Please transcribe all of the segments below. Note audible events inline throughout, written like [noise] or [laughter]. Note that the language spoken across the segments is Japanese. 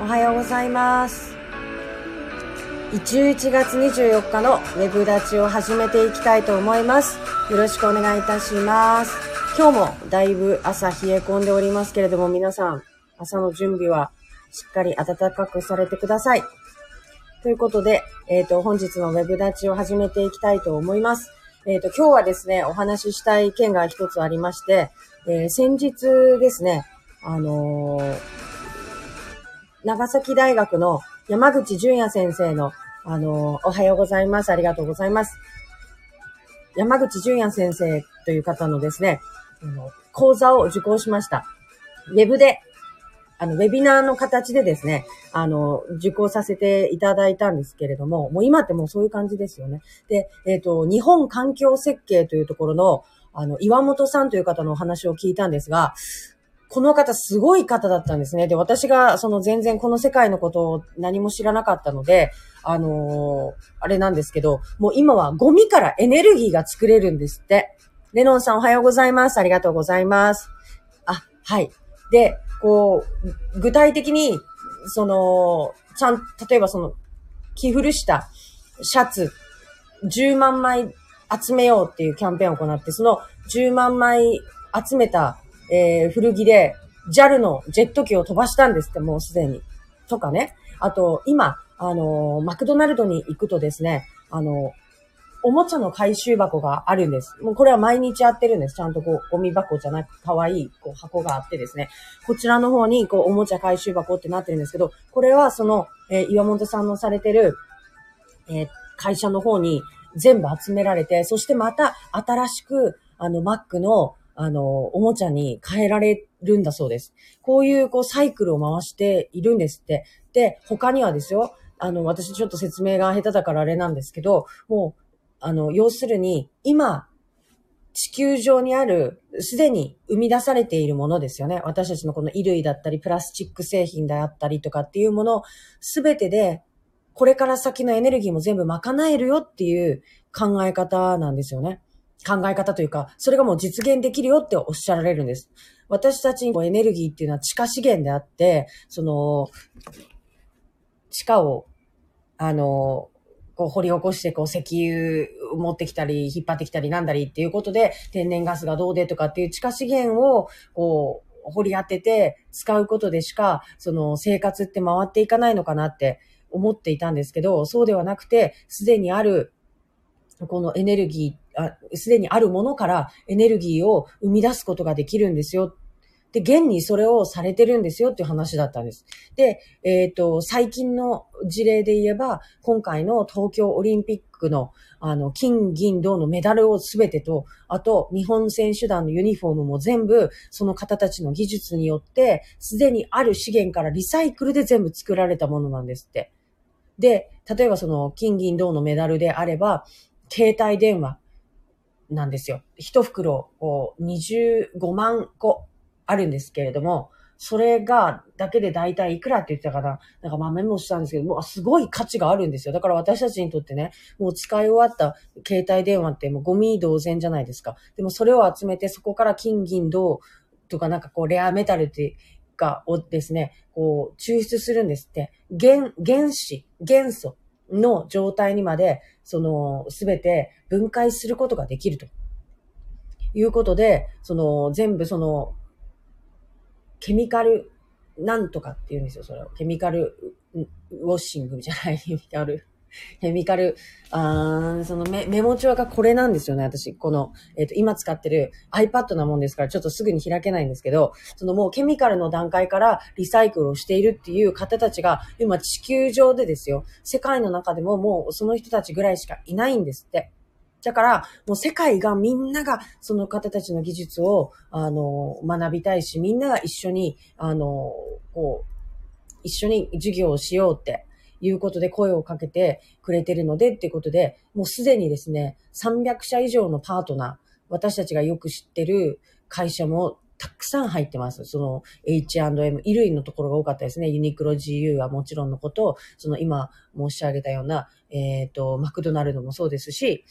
おはようございます。11月24日のウェブ立ちを始めていきたいと思います。よろしくお願いいたします。今日もだいぶ朝冷え込んでおりますけれども、皆さん、朝の準備はしっかり暖かくされてください。ということで、えっ、と、本日のウェブ立ちを始めていきたいと思います。えっ、と、今日はですね、お話ししたい件が一つありまして、えー先日ですね、あのー長崎大学の山口淳也先生の、あのおはようございます。ありがとうございます。山口淳也先生という方のですね、あの講座を受講しました。ウェブで、あの、ウェビナーの形でですね、あの、受講させていただいたんですけれども、もう今ってもうそういう感じですよね。で、えっ、と、日本環境設計というところの、あの、岩本さんという方のお話を聞いたんですが、この方すごい方だったんですね。で、私がその全然この世界のことを何も知らなかったので、あのーあれなんですけど、もう今はゴミからエネルギーが作れるんですって。レノンさんおはようございます。ありがとうございます。あ、はい。で、こう、具体的に、その、ちゃん、例えばその、着古したシャツ10万枚集めようっていうキャンペーンを行って、その10万枚集めた、えー古着で JAL のジェット機を飛ばしたんですって、もうすでに。とかね。あと、今、あのーマクドナルドに行くとですね、あのおもちゃの回収箱があるんです。もうこれは毎日やってるんです。ちゃんとこう、ゴミ箱じゃなく、可愛いこう箱があってですね。こちらの方に、こう、おもちゃ回収箱ってなってるんですけど、これはその、えー岩本さんのされてる、えー会社の方に全部集められて、そしてまた新しく、あの、Mac の、あの、おもちゃに変えられるんだそうです。こういう、こう、サイクルを回しているんですって。で、他にはですよ、あの、私ちょっと説明が下手だからあれなんですけど、もう、あの、要するに、今、地球上にある、すでに生み出されているものですよね。私たちのこの衣類だったり、プラスチック製品であったりとかっていうもの、すべてで、これから先のエネルギーも全部賄えるよっていう考え方なんですよね。考え方というか、それがもう実現できるよっておっしゃられるんです。私たちにエネルギーっていうのは地下資源であって、その、地下を、あの、こう掘り起こして、こう石油を持ってきたり、引っ張ってきたりなんだりっていうことで、天然ガスがどうでとかっていう地下資源を、こう、掘り当てて使うことでしか、その生活って回っていかないのかなって思っていたんですけど、そうではなくて、すでにある、このエネルギー、すでにあるものからエネルギーを生み出すことができるんですよ。で、現にそれをされてるんですよっていう話だったんです。で、えっ、と、最近の事例で言えば、今回の東京オリンピックの、あの、金、銀、銅のメダルをすべてと、あと、日本選手団のユニフォームも全部、その方たちの技術によって、すでにある資源からリサイクルで全部作られたものなんですって。で、例えばその、金、銀、銅のメダルであれば、携帯電話なんですよ。一袋、こう、25万個あるんですけれども、それが、だけで大体いくらって言ってたかななんかまあメモしたんですけど、もうすごい価値があるんですよ。だから私たちにとってね、もう使い終わった携帯電話ってもうゴミ同然じゃないですか。でもそれを集めて、そこから金銀銅とかなんかこうレアメタルっていうかをですね、こう抽出するんですって。原、原子、元素の状態にまで、その、すべて分解することができると。いうことで、その、全部その、ケミカルなんとかって言うんですよ、それを。ケミカルウォッシングじゃない、ケミカル。ケミカル、あーそのメメモ帳がこれなんですよね、私。この、えっ、と、今使ってる iPad なもんですから、ちょっとすぐに開けないんですけど、そのもうケミカルの段階からリサイクルをしているっていう方たちが、今地球上でですよ、世界の中でももうその人たちぐらいしかいないんですって。だから、もう世界がみんながその方たちの技術を、あの、学びたいし、みんなが一緒に、あの、こう、一緒に授業をしようっていうことで声をかけてくれてるのでっていうことで、もうすでにですね、300社以上のパートナー、私たちがよく知ってる会社もたくさん入ってます。その H&M、衣類のところが多かったですね。ユニクロ GU はもちろんのこと、その今申し上げたような、えっ、と、マクドナルドもそうですし、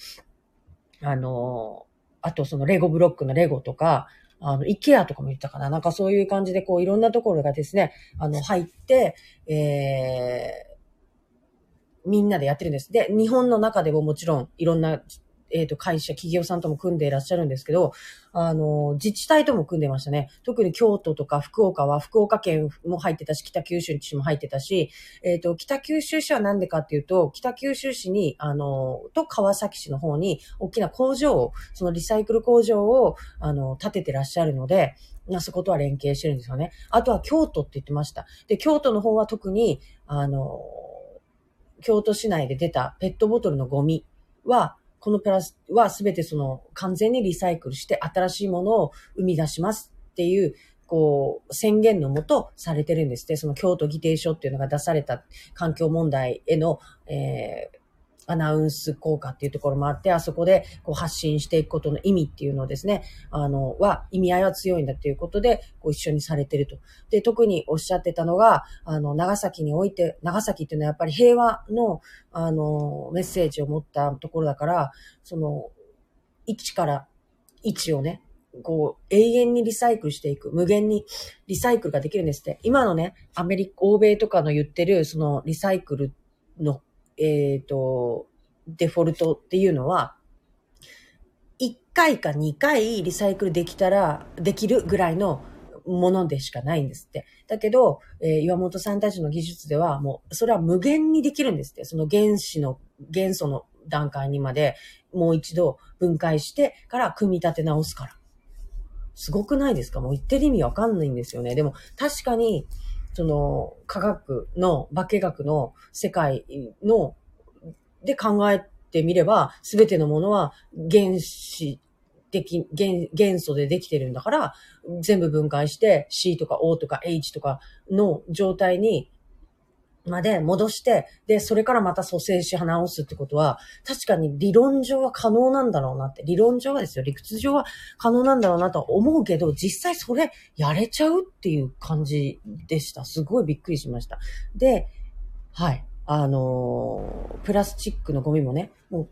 あの、あとそのレゴブロックのレゴとか、あの、イケアとかも言ったかな。なんかそういう感じで、こう、いろんなところがですね、あの、入って、えー、みんなでやってるんです。で、日本の中でももちろんいろんなえっ、ー、と、会社、企業さんとも組んでいらっしゃるんですけど、あの、自治体とも組んでましたね。特に京都とか福岡は、福岡県も入ってたし、北九州市も入ってたし、えっ、ー、と、北九州市はなんでかっていうと、北九州市に、あの、と川崎市の方に、大きな工場を、そのリサイクル工場を、あの、建ててらっしゃるので、なそことは連携してるんですよね。あとは京都って言ってました。で、京都の方は特に、あの、京都市内で出たペットボトルのゴミは、このプラスはすべてその完全にリサイクルして新しいものを生み出しますっていう、こう、宣言のもとされてるんですって、その京都議定書っていうのが出された環境問題への、えー、アナウンス効果っていうところもあって、あそこでこう発信していくことの意味っていうのをですね、あの、は、意味合いは強いんだっていうことで、こう一緒にされてると。で、特におっしゃってたのが、あの、長崎において、長崎っていうのはやっぱり平和の、あの、メッセージを持ったところだから、その、1から1をね、こう、永遠にリサイクルしていく。無限にリサイクルができるんですって。今のね、アメリカ、欧米とかの言ってる、そのリサイクルのえっ、ー、と、デフォルトっていうのは、1回か2回リサイクルできたら、できるぐらいのものでしかないんですって。だけど、えー、岩本さんたちの技術ではもう、それは無限にできるんですって。その原子の、元素の段階にまでもう一度分解してから組み立て直すから。すごくないですか？もう言ってる意味わかんないんですよね。でも確かに、その科学の、化学の世界の、で考えてみれば、すべてのものは原子的、元元素でできてるんだから、全部分解して C とか O とか H とかの状態にまで戻して、で、それからまた蘇生し直すってことは、確かに理論上は可能なんだろうなって、理論上はですよ、理屈上は可能なんだろうなとは思うけど、実際それやれちゃうっていう感じでした。すごいびっくりしました。で、はい。あのー、プラスチックのゴミもね、もう、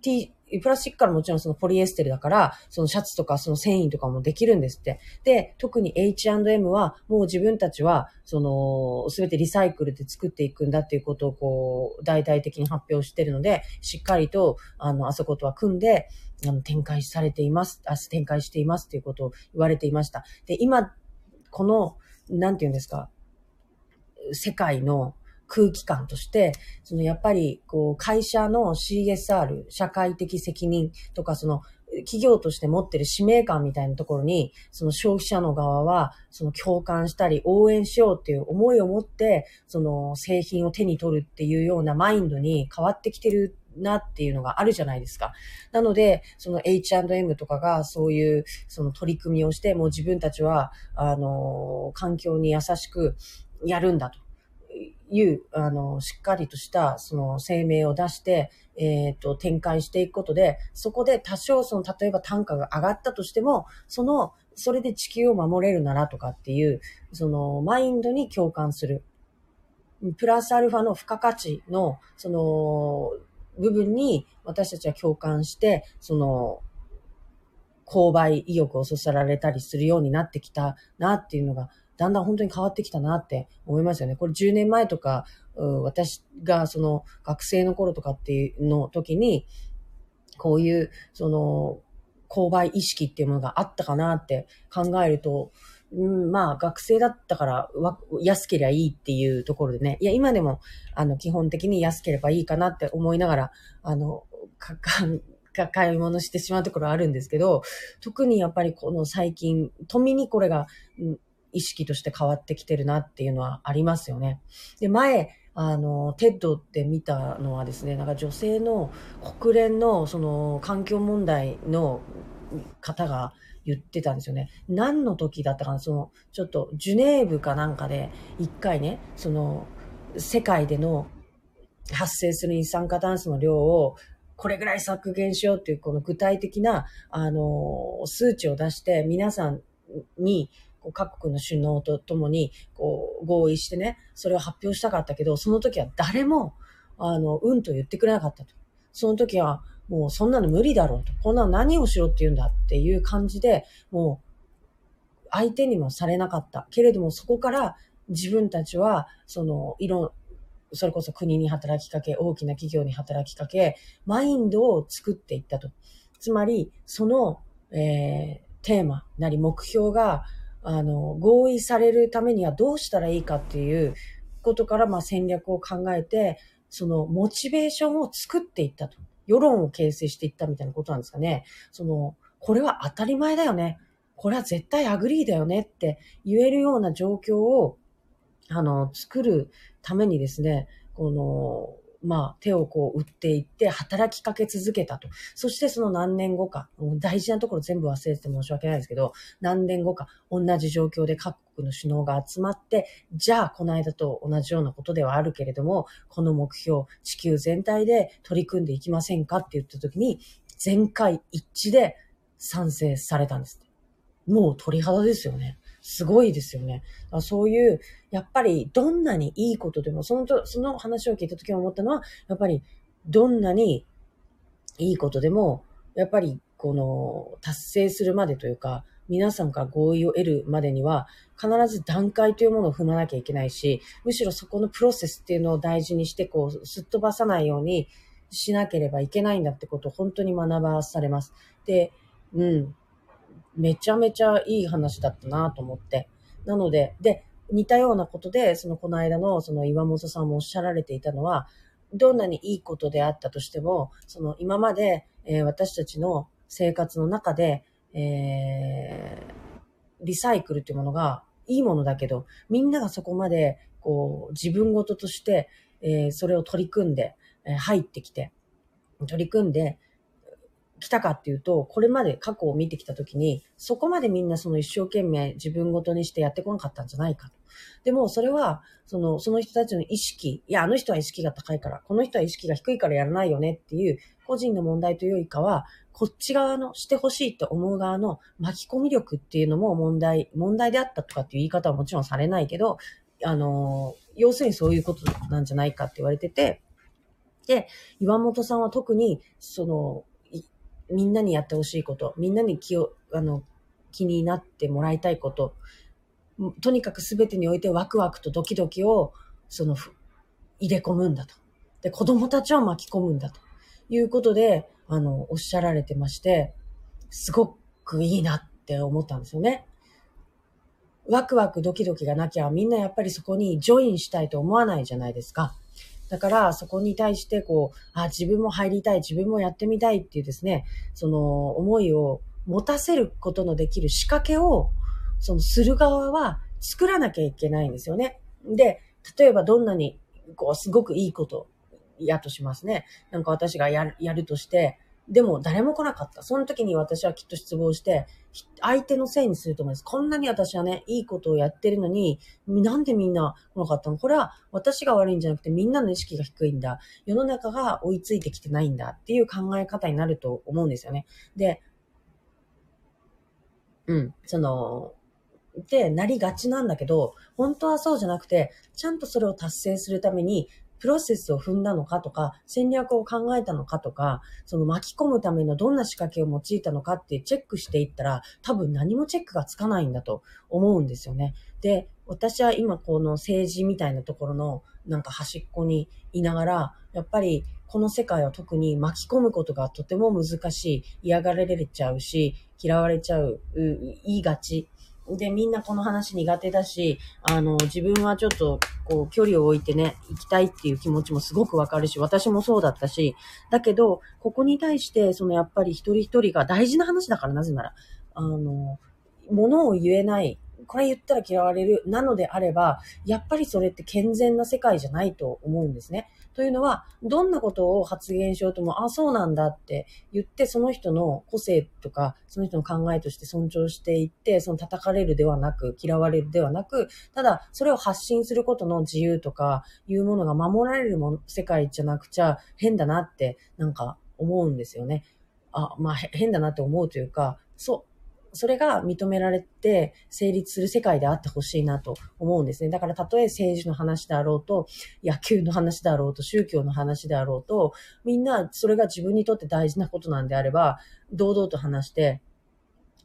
T、プラスチックからもちろんそのポリエステルだから、そのシャツとかその繊維とかもできるんですって。で、特に H&M はもう自分たちは、その、すべてリサイクルで作っていくんだっていうことをこう、大々的に発表してるので、しっかりと、あの、あそことは組んで、あの、展開されています、あ、展開していますっていうことを言われていました。で、今、この、なんて言うんですか、世界の、空気感として、そのやっぱり、こう、会社の CSR、社会的責任とか、その、企業として持ってる使命感みたいなところに、その消費者の側は、その共感したり応援しようっていう思いを持って、その製品を手に取るっていうようなマインドに変わってきてるなっていうのがあるじゃないですか。なので、その H&M とかがそういうその取り組みをして、もう自分たちは、あの、環境に優しくやるんだと。いう、あの、しっかりとした、その、声明を出して、えっ、ー、と、展開していくことで、そこで多少、その、例えば単価が上がったとしても、その、それで地球を守れるならとかっていう、その、マインドに共感する。プラスアルファの付加価値の、その、部分に私たちは共感して、その、購買意欲をそそられたりするようになってきたなっていうのがだんだん本当に変わってきたなって思いますよね。これ10年前とか、私がその学生の頃とかっていうの時に、こういう、その、購買意識っていうものがあったかなって考えると、うん、まあ、学生だったから、安ければいいっていうところでね。いや、今でも、あの、基本的に安ければいいかなって思いながら、あの、か、か、[laughs] 買い物してしまうところはあるんですけど、特にやっぱりこの最近、とみにこれが、意識として変わってきてるなっていうのはありますよね。で、前、あの、 TED って見たのはですね、なんか女性の国連のその環境問題の方が言ってたんですよね。何の時だったかな、その、ちょっとジュネーブかなんかで一回ね、その、世界での発生する二酸化炭素の量をこれぐらい削減しようっていうこの具体的な、あの、数値を出して皆さんにこう各国の首脳と共にこう合意してね、それを発表したかったけど、その時は誰も、あの、うんと言ってくれなかったと。その時は、もうそんなの無理だろうと。こんなの何をしろって言うんだっていう感じで、もう相手にもされなかった。けれどもそこから自分たちは、その、いろ、それこそ国に働きかけ、大きな企業に働きかけ、マインドを作っていったと。つまり、その、えー、テーマなり目標が、あの、合意されるためにはどうしたらいいかっていうことから、まあ戦略を考えて、そのモチベーションを作っていったと。世論を形成していったみたいなことなんですかね。その、これは当たり前だよね。これは絶対 agree だよねって言えるような状況を、あの、作るためにですね、この、まあ、手をこう打っていって働きかけ続けたと。そしてその何年後か、もう大事なところ全部忘れてて申し訳ないですけど、何年後か同じ状況で各国の首脳が集まって、じゃあこの間と同じようなことではあるけれども、この目標、地球全体で取り組んでいきませんかって言った時に、全会一致で賛成されたんです。もう鳥肌ですよね。すごいですよね。そういう、やっぱりどんなにいいことでも、そのと、その話を聞いた時思ったのは、やっぱりどんなにいいことでも、やっぱりこの達成するまでというか、皆さんから合意を得るまでには、必ず段階というものを踏まなきゃいけないし、むしろそこのプロセスっていうのを大事にして、こう、すっ飛ばさないようにしなければいけないんだってことを本当に学ばされます。で、うん。めちゃめちゃいい話だったなと思って。なので、で、似たようなことで、そのこの間のその岩本さんもおっしゃられていたのは、どんなにいいことであったとしても、その今まで、えー、私たちの生活の中で、えー、リサイクルというものがいいものだけど、みんながそこまで、こう、自分ごととして、えー、それを取り組んで、え、入ってきて、取り組んで、来たかっていうと、これまで過去を見てきたときに、そこまでみんなその一生懸命自分ごとにしてやってこなかったんじゃないかと。でも、それは、その、その人たちの意識、いや、あの人は意識が高いから、この人は意識が低いからやらないよねっていう、個人の問題というよりかは、こっち側の、してほしいと思う側の巻き込み力っていうのも問題、問題であったとかっていう言い方はもちろんされないけど、あの、要するにそういうことなんじゃないかって言われてて、で、岩本さんは特に、その、みんなにやってほしいこと、みんなに気を、あの、気になってもらいたいこと、とにかく全てにおいてワクワクとドキドキを、その、入れ込むんだと。で、子供たちを巻き込むんだということで、あの、おっしゃられてまして、すごくいいなって思ったんですよね。ワクワクドキドキがなきゃみんなやっぱりそこにジョインしたいと思わないじゃないですか。だから、そこに対して、こう、あ、自分も入りたい、自分もやってみたいっていうですね、その思いを持たせることのできる仕掛けを、そのする側は作らなきゃいけないんですよね。で、例えばどんなに、こう、すごくいいこと、やとしますね。なんか私がやる、やるとして、でも誰も来なかった。その時に私はきっと失望して、相手のせいにすると思います。こんなに私はね、いいことをやってるのに、なんでみんな来なかったの？これは私が悪いんじゃなくてみんなの意識が低いんだ。世の中が追いついてきてないんだっていう考え方になると思うんですよね。で、うん、その、ってなりがちなんだけど、本当はそうじゃなくて、ちゃんとそれを達成するために、プロセスを踏んだのかとか、戦略を考えたのかとか、その巻き込むためのどんな仕掛けを用いたのかってチェックしていったら、多分何もチェックがつかないんだと思うんですよね。で、私は今この政治みたいなところのなんか端っこにいながら、やっぱりこの世界は特に巻き込むことがとても難しい、嫌がられちゃうし、嫌われちゃう、言いがちで、みんなこの話苦手だし、あの、自分はちょっと、こう、距離を置いてね、行きたいっていう気持ちもすごくわかるし、私もそうだったし、だけど、ここに対して、そのやっぱり一人一人が大事な話だから、なぜなら、あの、ものを言えない、これ言ったら嫌われる、なのであれば、やっぱりそれって健全な世界じゃないと思うんですね。というのは、どんなことを発言しようとも、あ、そうなんだって言って、その人の個性とか、その人の考えとして尊重していって、その叩かれるではなく、嫌われるではなく、ただ、それを発信することの自由とか、いうものが守られるも世界じゃなくちゃ変だなって、なんか思うんですよね。あ、まあ、変だなって思うというか、そう、それが認められて成立する世界であってほしいなと思うんですね。だからたとえ政治の話であろうと、野球の話であろうと、宗教の話であろうと、みんなそれが自分にとって大事なことなんであれば、堂々と話して、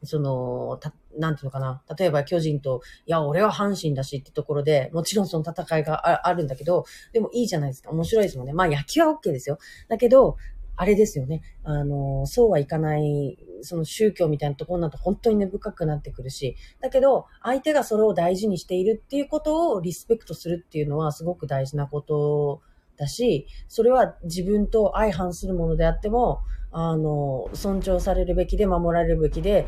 その、た、なんていうのかな。例えば巨人と、いや、俺は阪神だしってところで、もちろんその戦いがああるんだけど、でもいいじゃないですか。面白いですもんね。まあ野球は OK ですよ。だけど、あれですよね。あの、そうはいかない、その宗教みたいなところになると本当に根深くなってくるし、だけど、相手がそれを大事にしているっていうことをリスペクトするっていうのはすごく大事なことだし、それは自分と相反するものであっても、あの、尊重されるべきで守られるべきで、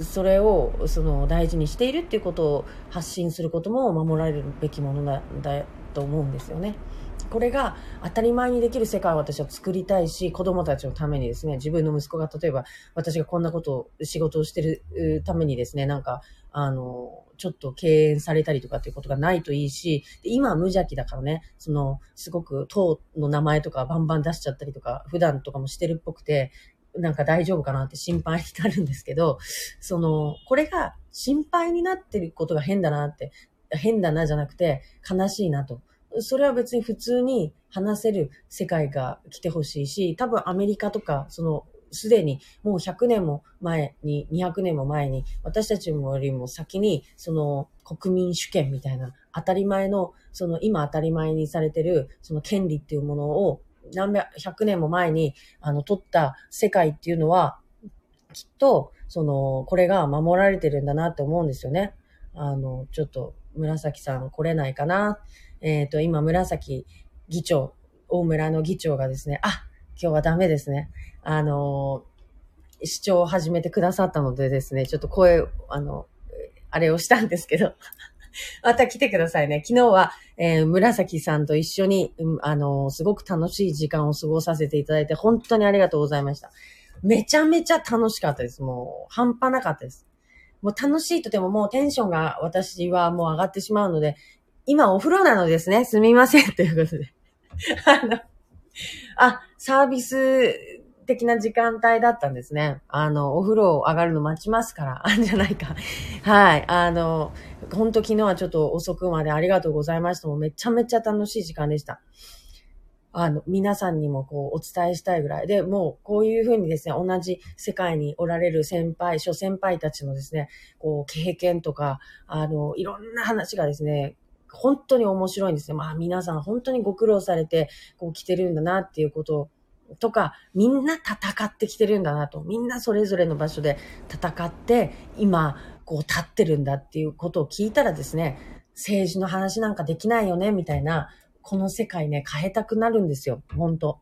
それをその大事にしているっていうことを発信することも守られるべきものだだと思うんですよね。これが当たり前にできる世界を私は作りたいし、子供たちのためにですね、自分の息子が例えば私がこんなことを、仕事をしてるためにですね、なんか、あの、ちょっと敬遠されたりとかっていうことがないといいし、今は無邪気だからね、その、すごく党の名前とかバンバン出しちゃったりとか、普段とかもしてるっぽくて、なんか大丈夫かなって心配になるんですけど、その、これが心配になってることが変だなって、変だなじゃなくて悲しいなと。それは別に普通に話せる世界が来てほしいし、多分アメリカとか、そのすでにもう100年も前に、200年も前に、私たちよりも先に、その国民主権みたいな、当たり前の、その今当たり前にされてる、その権利っていうものを、何百年も前に、あの、取った世界っていうのは、きっと、その、これが守られてるんだなって思うんですよね。あの、ちょっと、紫さん来れないかな。えっ、ー、と、今、紫議長、大村の議長がですね、あ、今日はダメですね。あの、視聴を始めてくださったのでですね、ちょっと声、あの、あれをしたんですけど、[laughs] また来てくださいね。昨日は、えー、紫さんと一緒に、うん、あの、すごく楽しい時間を過ごさせていただいて、本当にありがとうございました。めちゃめちゃ楽しかったです。もう、半端なかったです。もう楽しいとてももうテンションが私はもう上がってしまうので、今お風呂なのですね。すみません。[laughs] ということで。あの、あ、サービス的な時間帯だったんですね。あの、お風呂上がるの待ちますから、あ [laughs] んじゃないか。はい。あの、本当昨日はちょっと遅くまでありがとうございました。もうめちゃめちゃ楽しい時間でした。あの、皆さんにもこう、お伝えしたいぐらいで、もう、こういうふうにですね、同じ世界におられる先輩、諸先輩たちのですね、こう、経験とか、あの、いろんな話がですね、本当に面白いんですよ。まあ皆さん本当にご苦労されて、こう来てるんだなっていうこととか、みんな戦ってきてるんだなと。みんなそれぞれの場所で戦って、今、こう立ってるんだっていうことを聞いたらですね、政治の話なんかできないよね、みたいな、この世界ね、変えたくなるんですよ。本当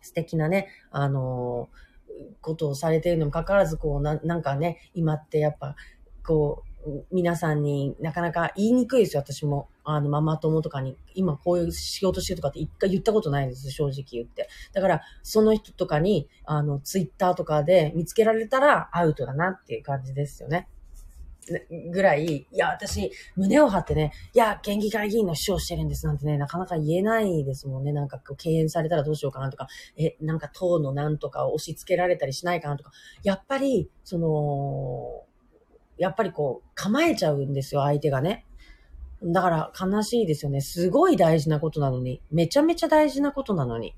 素敵なね、あのー、ことをされているのもかかわらず、こうな、なんかね、今ってやっぱ、こう、皆さんになかなか言いにくいですよ、私も。あの、ママ友とかに、今こういう仕事してるとかって一回言ったことないです、正直言って。だから、その人とかに、あの、ツイッターとかで見つけられたらアウトだなっていう感じですよね。ぐらい、いや、私、胸を張ってね、いや、県議会議員の主張してるんですなんてね、なかなか言えないですもんね。なんか、敬遠されたらどうしようかなとか、え、なんか党のなんとかを押し付けられたりしないかなとか、やっぱり、その、やっぱりこう、構えちゃうんですよ、相手がね。だから悲しいですよね。すごい大事なことなのに。めちゃめちゃ大事なことなのに。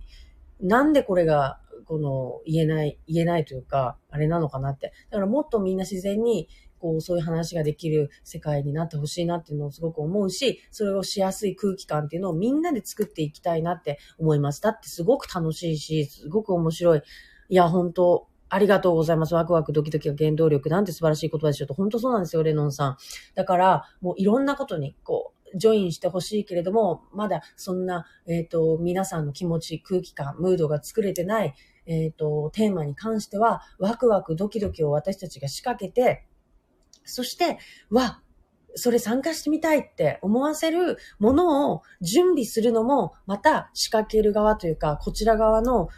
なんでこれが、この、言えない、言えないというか、あれなのかなって。だからもっとみんな自然に、こう、そういう話ができる世界になってほしいなっていうのをすごく思うし、それをしやすい空気感っていうのをみんなで作っていきたいなって思います。だってすごく楽しいし、すごく面白い。いや、本当ありがとうございます。ワクワクドキドキが原動力なんて素晴らしい言葉でしょうと。本当そうなんですよ、レノンさん。だから、もういろんなことに、こう、ジョインしてほしいけれども、まだそんな、えっ、ー、と、皆さんの気持ち、空気感、ムードが作れてない、えっ、ー、と、テーマに関しては、ワクワクドキドキを私たちが仕掛けて、そして、わ、それ参加してみたいって思わせるものを準備するのも、また仕掛ける側というか、こちら側の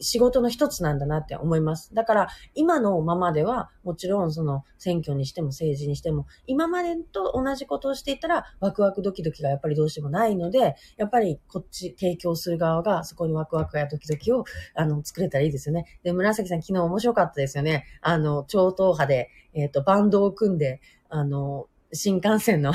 仕事の一つなんだなって思います。だから、今のままでは、もちろんその選挙にしても政治にしても、今までと同じことをしていたら、ワクワクドキドキがやっぱりどうしてもないので、やっぱりこっち提供する側が、そこにワクワクやドキドキを、あの、作れたらいいですよね。で、紫さん昨日面白かったですよね。あの、超党派で、えっ、ー、と、バンドを組んで、あの、新幹線の [laughs] あ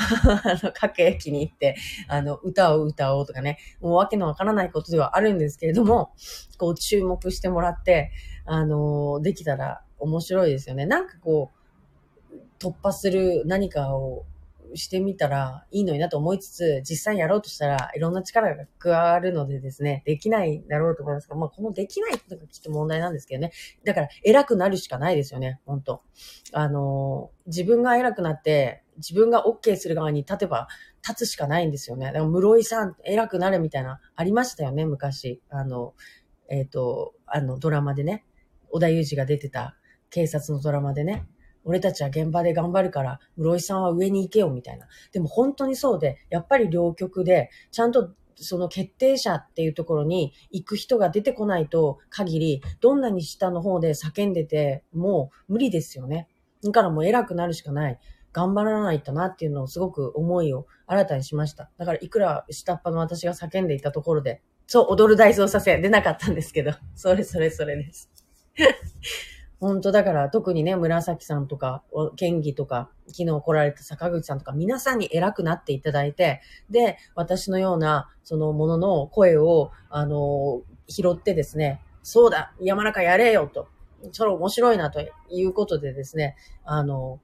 の、各駅に行って、あの、歌を歌おうとかね、もうわけのわからないことではあるんですけれども、こう注目してもらって、あの、できたら面白いですよね。なんかこう、突破する何かをしてみたらいいのになと思いつつ、実際やろうとしたらいろんな力が加わるのでですね、できないだろうと思いますが、まあこのできないってのがきっと問題なんですけどね。だから偉くなるしかないですよね、本当あの、自分が偉くなって、自分が OK する側に立てば立つしかないんですよね。だから室井さん偉くなるみたいな、ありましたよね、昔。あの、えっ、ー、と、あのドラマでね、小田裕二が出てた警察のドラマでね、俺たちは現場で頑張るから、室井さんは上に行けよ、みたいな。でも本当にそうで、やっぱり両極で、ちゃんとその決定者っていうところに行く人が出てこないと限り、どんなに下の方で叫んでてもう無理ですよね。だからもう偉くなるしかない。頑張らないとなっていうのをすごく思いを新たにしました。だからいくら下っ端の私が叫んでいたところで、そう、踊る大捜査線出なかったんですけど、それそれそれです。本当だから特にね、紫さんとか、県議とか、昨日来られた坂口さんとか、皆さんに偉くなっていただいて、で、私のような、そのものの声を、あの、拾ってですね、そうだ、山中やれよと、それ面白いなということでですね、あの、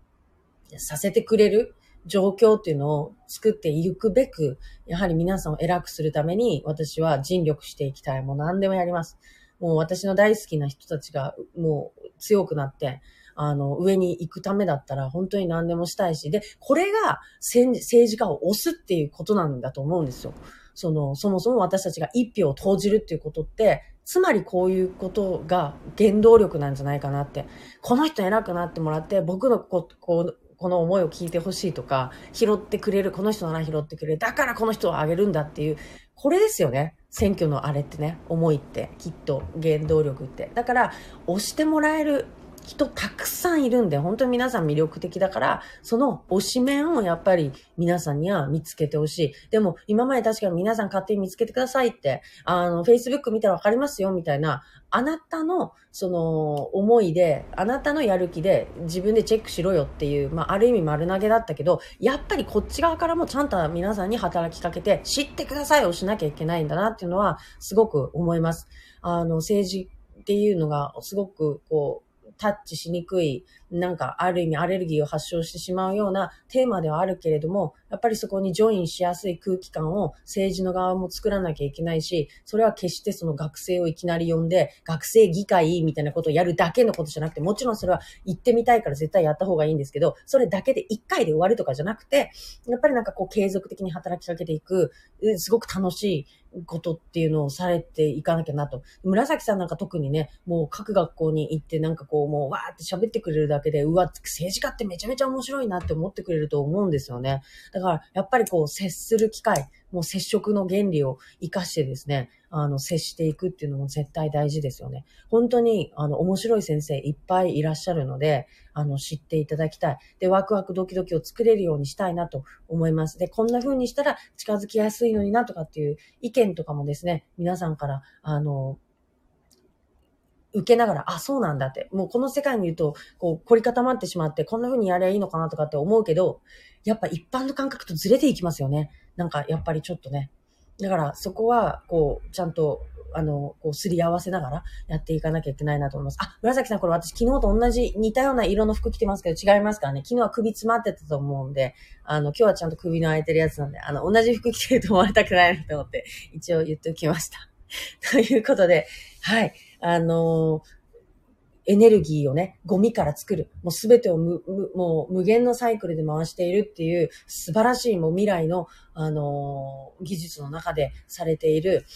させてくれる状況っていうのを作っていくべく、やはり皆さんを偉くするために、私は尽力していきたい。もう何でもやります。もう私の大好きな人たちが、もう強くなって、あの、上に行くためだったら本当に何でもしたいし、で、これが政治家を押すっていうことなんだと思うんですよ。その、そもそも私たちが一票を投じるっていうことって、つまりこういうことが原動力なんじゃないかなって。この人偉くなってもらって、僕のここうこの思いを聞いてほしいとか、拾ってくれる、この人なら拾ってくれる、だからこの人をあげるんだっていう、これですよね。選挙のあれってね、思いって、きっと原動力って。だから、押してもらえる人たくさんいるんで、本当に皆さん魅力的だから、その推し面をやっぱり皆さんには見つけてほしい。でも、今まで確かに皆さん勝手に見つけてくださいって、あの、Facebook 見たらわかりますよ、みたいな、あなたの、その、思いで、あなたのやる気で自分でチェックしろよっていう、まあ、ある意味丸投げだったけど、やっぱりこっち側からもちゃんと皆さんに働きかけて、知ってくださいをしなきゃいけないんだなっていうのは、すごく思います。あの、政治っていうのが、すごく、こう、タッチしにくい、なんかある意味アレルギーを発症してしまうようなテーマではあるけれども、やっぱりそこにジョインしやすい空気感を政治の側も作らなきゃいけないし、それは決してその学生をいきなり呼んで、学生議会みたいなことをやるだけのことじゃなくて、もちろんそれは行ってみたいから絶対やった方がいいんですけど、それだけで一回で終わるとかじゃなくて、やっぱりなんかこう継続的に働きかけていく、すごく楽しいことっていうのをされていかなきゃなと。紫さんなんか特にね、もう各学校に行ってなんかこう、もうわーって喋ってくれるだけで、うわ、政治家ってめちゃめちゃ面白いなって思ってくれると思うんですよね。だから、やっぱりこう、接する機会、もう接触の原理を活かしてですね、あの、接していくっていうのも絶対大事ですよね。本当に、あの、面白い先生いっぱいいらっしゃるので、あの、知っていただきたい。で、ワクワクドキドキを作れるようにしたいなと思います。で、こんな風にしたら近づきやすいのになとかっていう意見とかもですね、皆さんから、あの、受けながら、あ、そうなんだって。もうこの世界に言うと、こう、凝り固まってしまって、こんな風にやりゃいいのかなとかって思うけど、やっぱ一般の感覚とずれていきますよね。なんか、やっぱりちょっとね。だから、そこは、こう、ちゃんと、あの、こう、すり合わせながらやっていかなきゃいけないなと思います。あ、紫さん、これ私昨日と同じ似たような色の服着てますけど違いますからね。昨日は首詰まってたと思うんで、あの、今日はちゃんと首の空いてるやつなんで、あの、同じ服着てると思われたくないなと思って、一応言っておきました。[laughs] ということで、はい。あのーエネルギーをね、ゴミから作る。もうすべてを無もう無限のサイクルで回しているっていう素晴らしいもう未来の、あのー、技術の中でされている、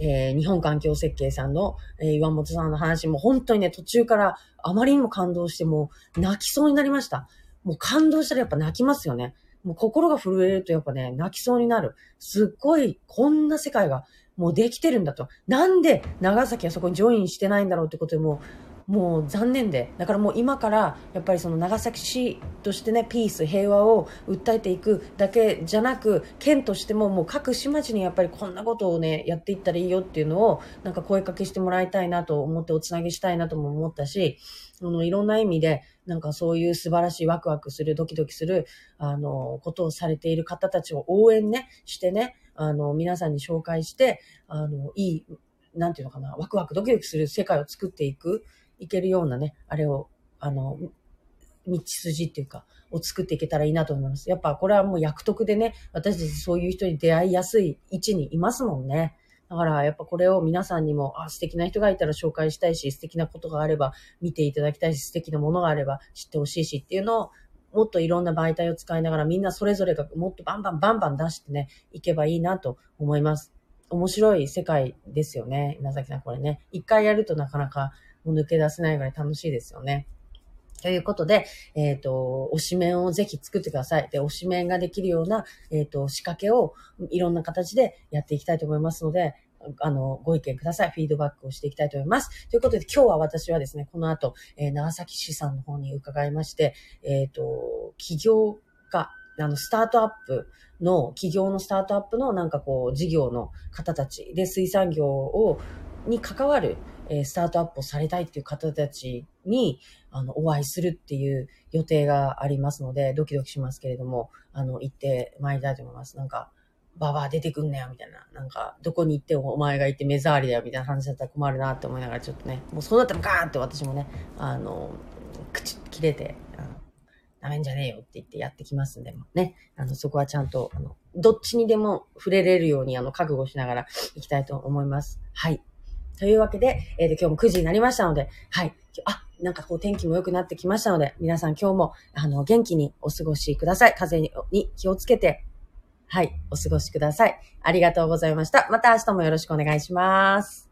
えー、日本環境設計さんの、えー、岩本さんの話も本当にね、途中からあまりにも感動してもう泣きそうになりました。もう感動したらやっぱ泣きますよね。もう心が震えるとやっぱね、泣きそうになる。すっごい、こんな世界がもうできてるんだと。なんで長崎はそこにジョインしてないんだろうってことでももう残念で。だからもう今からやっぱりその長崎市としてね、ピース、平和を訴えていくだけじゃなく、県としてももう各市町にやっぱりこんなことをね、やっていったらいいよっていうのをなんか声かけしてもらいたいなと思っておつなぎしたいなとも思ったし、あの、いろんな意味で、なんかそういう素晴らしいワクワクする、ドキドキする、あの、ことをされている方たちを応援ね、してね、あの、皆さんに紹介して、あの、いい、なんていうのかな、ワクワクドキドキする世界を作っていく。いけるようなね、あれを、あの、道筋っていうか、を作っていけたらいいなと思います。やっぱこれはもう役得でね、私たちそういう人に出会いやすい位置にいますもんね。だからやっぱこれを皆さんにも、あ、素敵な人がいたら紹介したいし、素敵なことがあれば見ていただきたいし、素敵なものがあれば知ってほしいしっていうのを、もっといろんな媒体を使いながらみんなそれぞれがもっとバンバンバンバン出してね、いけばいいなと思います。面白い世界ですよね。稲崎さん、これね。一回やるとなかなかもう抜け出せないぐらい楽しいですよね。ということで、えっ、ー、と、推し面をぜひ作ってください。で、推し面ができるような、えっ、ー、と、仕掛けをいろんな形でやっていきたいと思いますので、あの、ご意見ください。フィードバックをしていきたいと思います。ということで、今日は私はですね、この後、えー、長崎市さんの方に伺いまして、えっ、と、起業家、あの、スタートアップの、企業のスタートアップのなんかこう、事業の方たちで水産業を、に関わる、えスタートアップをされたいっていう方たちに、あの、お会いするっていう予定がありますので、ドキドキしますけれども、あの、行って参りたいと思います。なんか、ババア出てくんなよ、みたいな。なんか、どこに行ってもお前がいて目障りだよ、みたいな話だったら困るなって思いながら、ちょっとね、もうそうなったらガーンって私もね、あの、口切れて、あのダメんじゃねえよって言ってやってきますんで、ね、あの、そこはちゃんと、あの、どっちにでも触れれるように、あの、覚悟しながら行きたいと思います。はい。というわけで、えっー、今日も9時になりましたので、はい。あ、なんかこう天気も良くなってきましたので、皆さん今日も、あの、元気にお過ごしください。風に気をつけて、はい、お過ごしください。ありがとうございました。また明日もよろしくお願いします。